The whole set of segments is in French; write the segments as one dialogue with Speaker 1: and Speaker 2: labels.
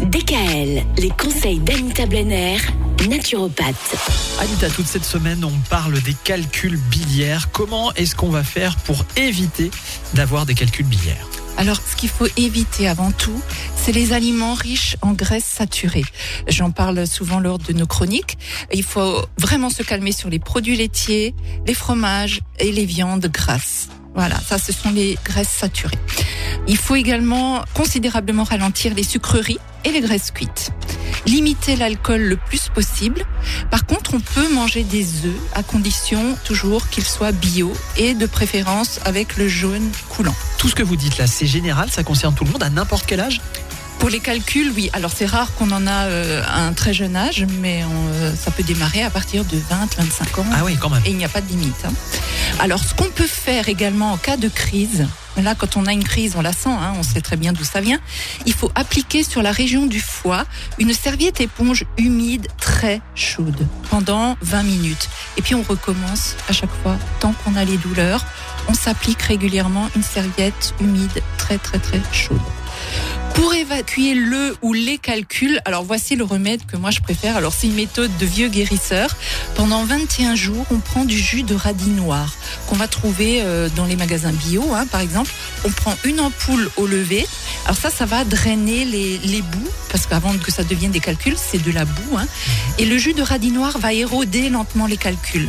Speaker 1: DKL, les conseils d'Anita Blenner, naturopathe.
Speaker 2: Anita, toute cette semaine, on parle des calculs biliaires. Comment est-ce qu'on va faire pour éviter d'avoir des calculs biliaires
Speaker 3: alors, ce qu'il faut éviter avant tout, c'est les aliments riches en graisses saturées. J'en parle souvent lors de nos chroniques. Il faut vraiment se calmer sur les produits laitiers, les fromages et les viandes grasses. Voilà, ça, ce sont les graisses saturées. Il faut également considérablement ralentir les sucreries et les graisses cuites. Limiter l'alcool le plus possible. Par contre, on peut manger des œufs à condition toujours qu'ils soient bio et de préférence avec le jaune coulant.
Speaker 2: Tout ce que vous dites là, c'est général, ça concerne tout le monde à n'importe quel âge?
Speaker 3: Pour les calculs, oui. Alors c'est rare qu'on en a euh, à un très jeune âge, mais euh, ça peut démarrer à partir de 20, 25 ans.
Speaker 2: Ah oui, quand même.
Speaker 3: Et il n'y a pas de limite. Hein. Alors ce qu'on peut faire également en cas de crise, Là, quand on a une crise, on la sent, hein, on sait très bien d'où ça vient. Il faut appliquer sur la région du foie une serviette éponge humide très chaude pendant 20 minutes. Et puis on recommence à chaque fois, tant qu'on a les douleurs, on s'applique régulièrement une serviette humide très très très chaude. Pour évacuer le ou les calculs, alors voici le remède que moi je préfère. Alors c'est une méthode de vieux guérisseur. Pendant 21 jours, on prend du jus de radis noir qu'on va trouver euh, dans les magasins bio, hein, par exemple. On prend une ampoule au lever. Alors ça, ça va drainer les, les boues, parce qu'avant que ça devienne des calculs, c'est de la boue. Hein. Et le jus de radis noir va éroder lentement les calculs.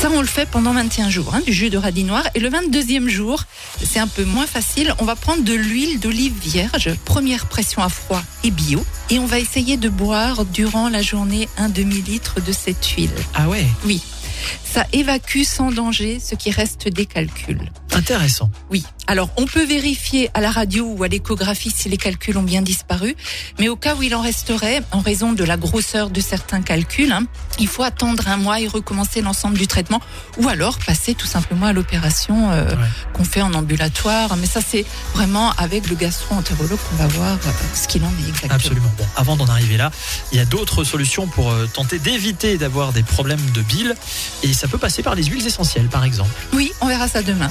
Speaker 3: Ça, on le fait pendant 21 jours, hein, du jus de radis noir. Et le 22e jour, c'est un peu moins facile. On va prendre de l'huile d'olive vierge, première pression à froid et bio. Et on va essayer de boire durant la journée un demi-litre de cette huile.
Speaker 2: Ah ouais?
Speaker 3: Oui. Ça évacue sans danger ce qui reste des calculs.
Speaker 2: Intéressant.
Speaker 3: Oui. Alors, on peut vérifier à la radio ou à l'échographie si les calculs ont bien disparu, mais au cas où il en resterait, en raison de la grosseur de certains calculs, hein, il faut attendre un mois et recommencer l'ensemble du traitement, ou alors passer tout simplement à l'opération euh, qu'on fait en ambulatoire. Mais ça, c'est vraiment avec le gastro-entérologue qu'on va voir euh, ce qu'il en est exactement.
Speaker 2: Absolument. Bon, avant d'en arriver là, il y a d'autres solutions pour euh, tenter d'éviter d'avoir des problèmes de bile, et ça peut passer par les huiles essentielles, par exemple.
Speaker 3: Oui, on verra ça demain.